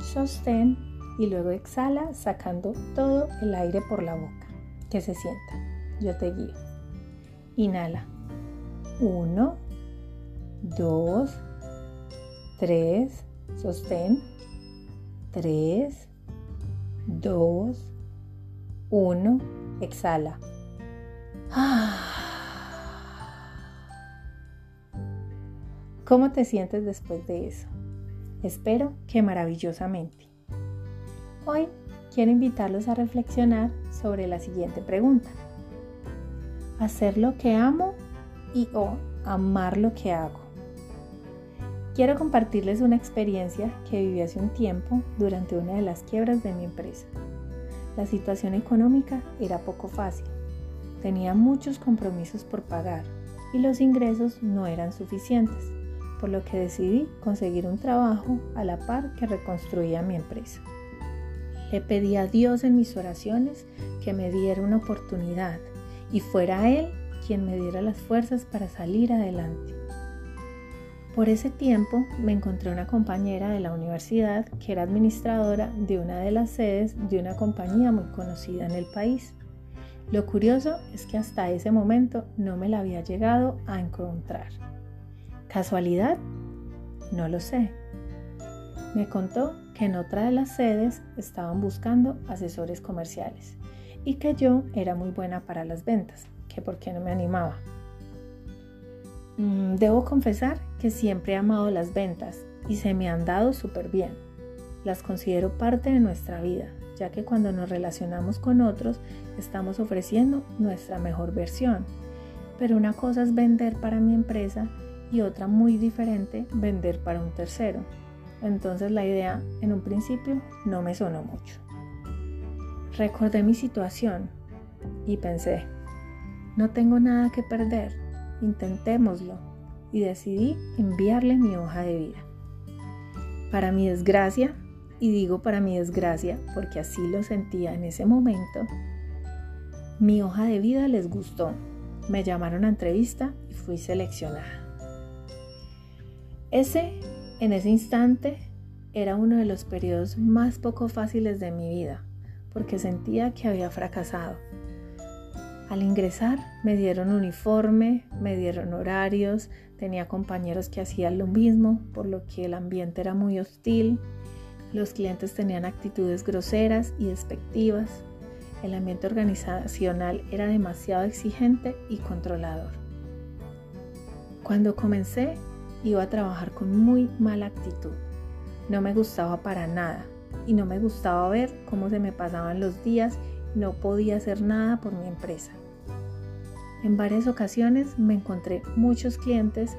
sostén y luego exhala sacando todo el aire por la boca. Que se sienta. Yo te guío. Inhala. 1, 2, 3, sostén. 3, 2, 1, exhala. ¿Cómo te sientes después de eso? Espero que maravillosamente. Hoy quiero invitarlos a reflexionar sobre la siguiente pregunta. ¿Hacer lo que amo y o amar lo que hago? Quiero compartirles una experiencia que viví hace un tiempo durante una de las quiebras de mi empresa. La situación económica era poco fácil. Tenía muchos compromisos por pagar y los ingresos no eran suficientes por lo que decidí conseguir un trabajo a la par que reconstruía mi empresa. Le pedí a Dios en mis oraciones que me diera una oportunidad y fuera Él quien me diera las fuerzas para salir adelante. Por ese tiempo me encontré una compañera de la universidad que era administradora de una de las sedes de una compañía muy conocida en el país. Lo curioso es que hasta ese momento no me la había llegado a encontrar. ¿Casualidad? No lo sé. Me contó que en otra de las sedes estaban buscando asesores comerciales y que yo era muy buena para las ventas, que por qué no me animaba. Mm, debo confesar que siempre he amado las ventas y se me han dado súper bien. Las considero parte de nuestra vida, ya que cuando nos relacionamos con otros estamos ofreciendo nuestra mejor versión. Pero una cosa es vender para mi empresa y otra muy diferente, vender para un tercero. Entonces la idea en un principio no me sonó mucho. Recordé mi situación y pensé, no tengo nada que perder, intentémoslo y decidí enviarle mi hoja de vida. Para mi desgracia, y digo para mi desgracia porque así lo sentía en ese momento, mi hoja de vida les gustó. Me llamaron a entrevista y fui seleccionada. Ese, en ese instante, era uno de los periodos más poco fáciles de mi vida, porque sentía que había fracasado. Al ingresar me dieron uniforme, me dieron horarios, tenía compañeros que hacían lo mismo, por lo que el ambiente era muy hostil, los clientes tenían actitudes groseras y despectivas, el ambiente organizacional era demasiado exigente y controlador. Cuando comencé iba a trabajar con muy mala actitud. No me gustaba para nada y no me gustaba ver cómo se me pasaban los días y no podía hacer nada por mi empresa. En varias ocasiones me encontré muchos clientes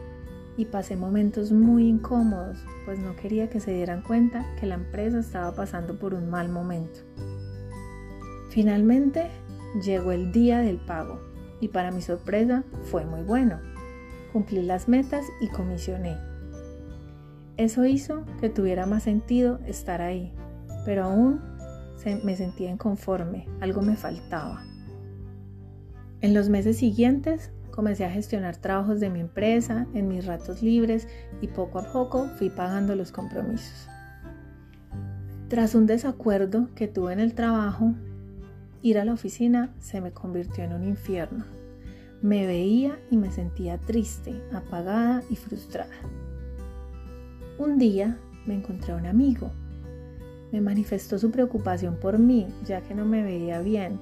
y pasé momentos muy incómodos, pues no quería que se dieran cuenta que la empresa estaba pasando por un mal momento. Finalmente llegó el día del pago y para mi sorpresa fue muy bueno cumplí las metas y comisioné. Eso hizo que tuviera más sentido estar ahí, pero aún me sentía inconforme, algo me faltaba. En los meses siguientes comencé a gestionar trabajos de mi empresa en mis ratos libres y poco a poco fui pagando los compromisos. Tras un desacuerdo que tuve en el trabajo, ir a la oficina se me convirtió en un infierno. Me veía y me sentía triste, apagada y frustrada. Un día me encontré a un amigo. Me manifestó su preocupación por mí, ya que no me veía bien,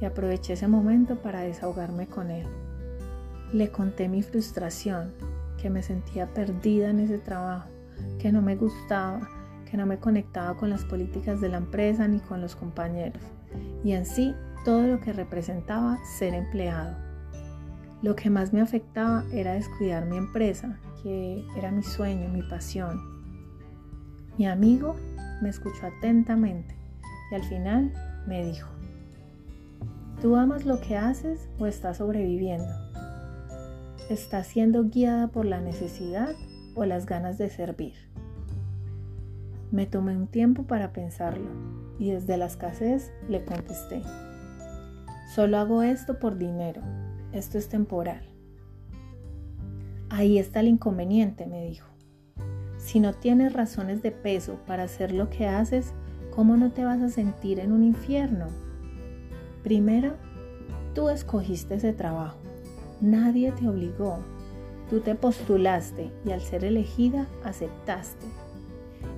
y aproveché ese momento para desahogarme con él. Le conté mi frustración, que me sentía perdida en ese trabajo, que no me gustaba, que no me conectaba con las políticas de la empresa ni con los compañeros, y en sí todo lo que representaba ser empleado. Lo que más me afectaba era descuidar mi empresa, que era mi sueño, mi pasión. Mi amigo me escuchó atentamente y al final me dijo, ¿tú amas lo que haces o estás sobreviviendo? ¿Estás siendo guiada por la necesidad o las ganas de servir? Me tomé un tiempo para pensarlo y desde la escasez le contesté, solo hago esto por dinero, esto es temporal. Ahí está el inconveniente, me dijo. Si no tienes razones de peso para hacer lo que haces, ¿cómo no te vas a sentir en un infierno? Primero, tú escogiste ese trabajo. Nadie te obligó. Tú te postulaste y al ser elegida aceptaste.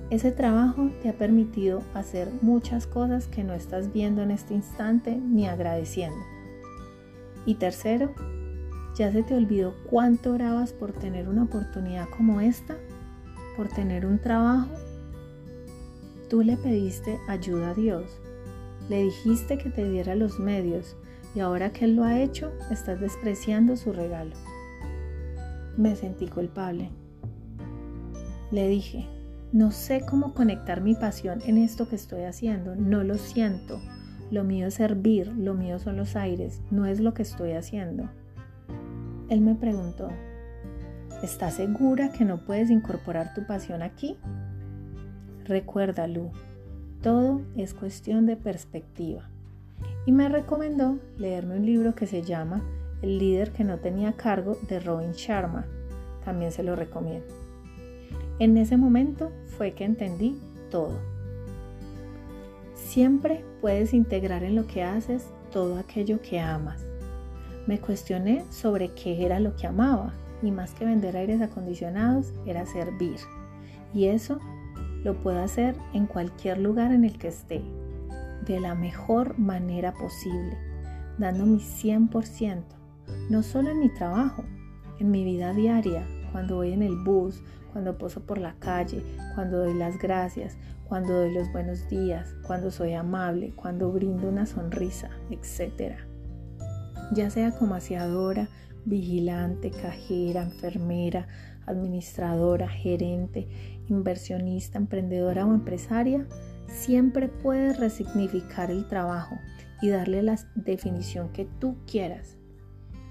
Ese trabajo te ha permitido hacer muchas cosas que no estás viendo en este instante ni agradeciendo. Y tercero, ¿ya se te olvidó cuánto orabas por tener una oportunidad como esta? por tener un trabajo, tú le pediste ayuda a Dios, le dijiste que te diera los medios y ahora que Él lo ha hecho, estás despreciando su regalo. Me sentí culpable. Le dije, no sé cómo conectar mi pasión en esto que estoy haciendo, no lo siento. Lo mío es servir, lo mío son los aires, no es lo que estoy haciendo. Él me preguntó, ¿Estás segura que no puedes incorporar tu pasión aquí? Recuerda, Lu, todo es cuestión de perspectiva. Y me recomendó leerme un libro que se llama El líder que no tenía cargo de Robin Sharma. También se lo recomiendo. En ese momento fue que entendí todo. Siempre puedes integrar en lo que haces todo aquello que amas. Me cuestioné sobre qué era lo que amaba y más que vender aires acondicionados era servir. Y eso lo puedo hacer en cualquier lugar en el que esté, de la mejor manera posible, dando mi 100%, no solo en mi trabajo, en mi vida diaria, cuando voy en el bus, cuando poso por la calle, cuando doy las gracias, cuando doy los buenos días, cuando soy amable, cuando brindo una sonrisa, etc. Ya sea como aseadora, vigilante, cajera, enfermera, administradora, gerente, inversionista, emprendedora o empresaria, siempre puedes resignificar el trabajo y darle la definición que tú quieras.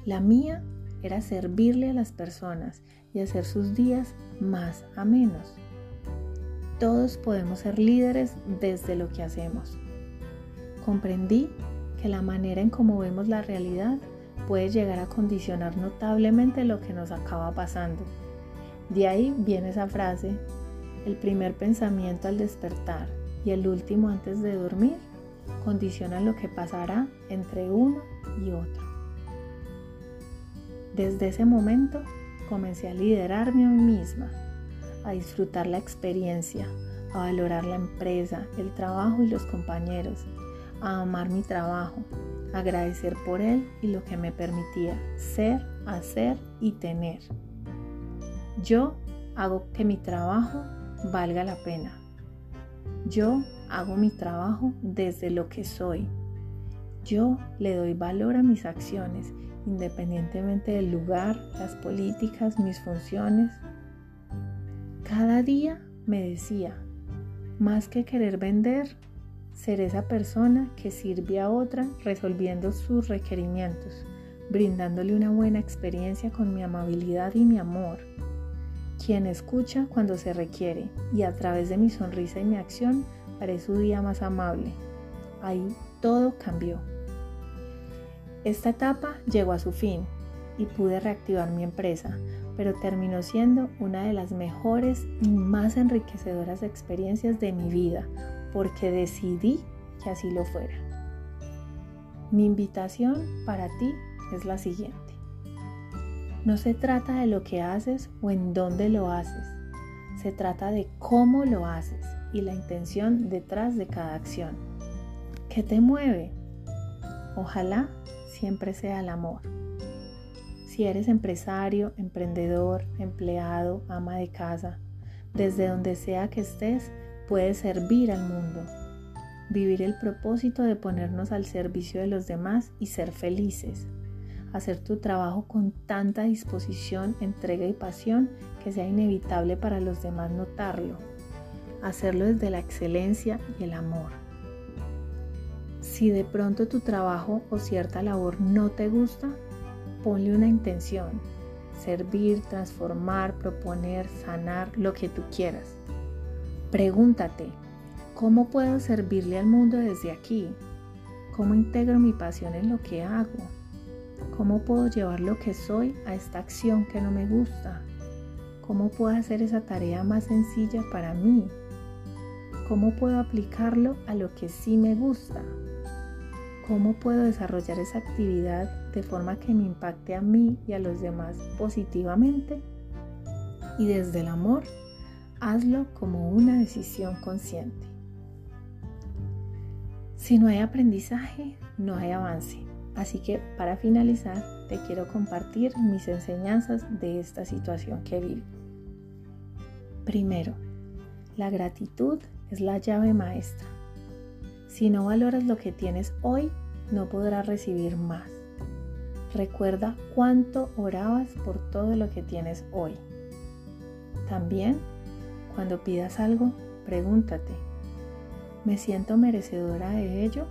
La mía era servirle a las personas y hacer sus días más a menos. Todos podemos ser líderes desde lo que hacemos. Comprendí que la manera en cómo vemos la realidad puede llegar a condicionar notablemente lo que nos acaba pasando. De ahí viene esa frase, el primer pensamiento al despertar y el último antes de dormir condicionan lo que pasará entre uno y otro. Desde ese momento comencé a liderarme a mí misma, a disfrutar la experiencia, a valorar la empresa, el trabajo y los compañeros, a amar mi trabajo, agradecer por él y lo que me permitía ser, hacer y tener. Yo hago que mi trabajo valga la pena. Yo hago mi trabajo desde lo que soy. Yo le doy valor a mis acciones, independientemente del lugar, las políticas, mis funciones. Cada día me decía, más que querer vender, ser esa persona que sirve a otra resolviendo sus requerimientos, brindándole una buena experiencia con mi amabilidad y mi amor. Quien escucha cuando se requiere y a través de mi sonrisa y mi acción haré su día más amable. Ahí todo cambió. Esta etapa llegó a su fin y pude reactivar mi empresa, pero terminó siendo una de las mejores y más enriquecedoras experiencias de mi vida, porque decidí que así lo fuera. Mi invitación para ti es la siguiente. No se trata de lo que haces o en dónde lo haces, se trata de cómo lo haces y la intención detrás de cada acción. ¿Qué te mueve? Ojalá siempre sea el amor. Si eres empresario, emprendedor, empleado, ama de casa, desde donde sea que estés, puede servir al mundo, vivir el propósito de ponernos al servicio de los demás y ser felices, hacer tu trabajo con tanta disposición, entrega y pasión que sea inevitable para los demás notarlo, hacerlo desde la excelencia y el amor. Si de pronto tu trabajo o cierta labor no te gusta, ponle una intención. Servir, transformar, proponer, sanar, lo que tú quieras. Pregúntate, ¿cómo puedo servirle al mundo desde aquí? ¿Cómo integro mi pasión en lo que hago? ¿Cómo puedo llevar lo que soy a esta acción que no me gusta? ¿Cómo puedo hacer esa tarea más sencilla para mí? ¿Cómo puedo aplicarlo a lo que sí me gusta? ¿Cómo puedo desarrollar esa actividad de forma que me impacte a mí y a los demás positivamente? Y desde el amor, hazlo como una decisión consciente. Si no hay aprendizaje, no hay avance. Así que para finalizar, te quiero compartir mis enseñanzas de esta situación que vivo. Primero, la gratitud es la llave maestra. Si no valoras lo que tienes hoy, no podrás recibir más. Recuerda cuánto orabas por todo lo que tienes hoy. También, cuando pidas algo, pregúntate, ¿me siento merecedora de ello?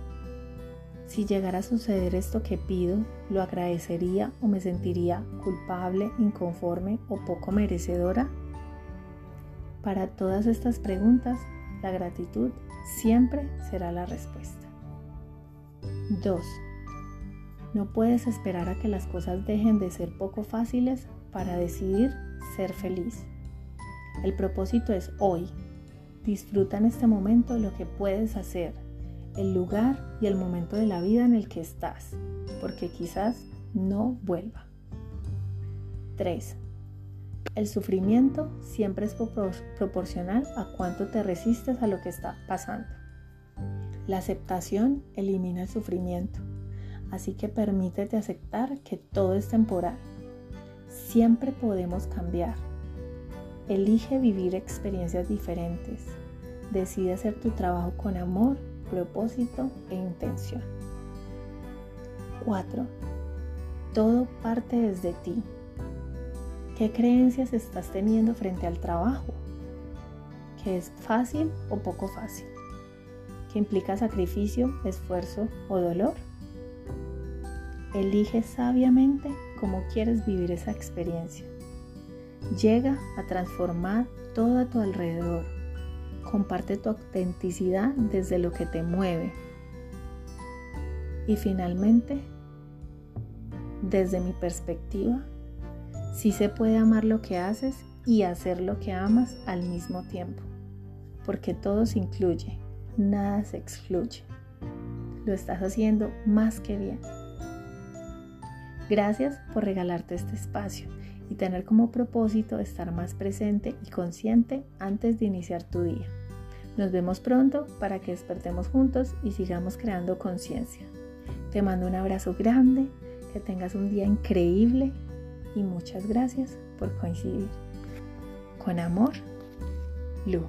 Si llegara a suceder esto que pido, ¿lo agradecería o me sentiría culpable, inconforme o poco merecedora? Para todas estas preguntas, la gratitud siempre será la respuesta. 2. No puedes esperar a que las cosas dejen de ser poco fáciles para decidir ser feliz. El propósito es hoy. Disfruta en este momento lo que puedes hacer, el lugar y el momento de la vida en el que estás, porque quizás no vuelva. 3. El sufrimiento siempre es proporcional a cuánto te resistes a lo que está pasando. La aceptación elimina el sufrimiento, así que permítete aceptar que todo es temporal. Siempre podemos cambiar. Elige vivir experiencias diferentes. Decide hacer tu trabajo con amor, propósito e intención. 4. Todo parte desde ti. ¿Qué creencias estás teniendo frente al trabajo? ¿Qué es fácil o poco fácil? ¿Qué implica sacrificio, esfuerzo o dolor? Elige sabiamente cómo quieres vivir esa experiencia. Llega a transformar todo a tu alrededor. Comparte tu autenticidad desde lo que te mueve. Y finalmente, desde mi perspectiva, Sí se puede amar lo que haces y hacer lo que amas al mismo tiempo, porque todo se incluye, nada se excluye. Lo estás haciendo más que bien. Gracias por regalarte este espacio y tener como propósito estar más presente y consciente antes de iniciar tu día. Nos vemos pronto para que despertemos juntos y sigamos creando conciencia. Te mando un abrazo grande, que tengas un día increíble y muchas gracias por coincidir. Con amor, Lu.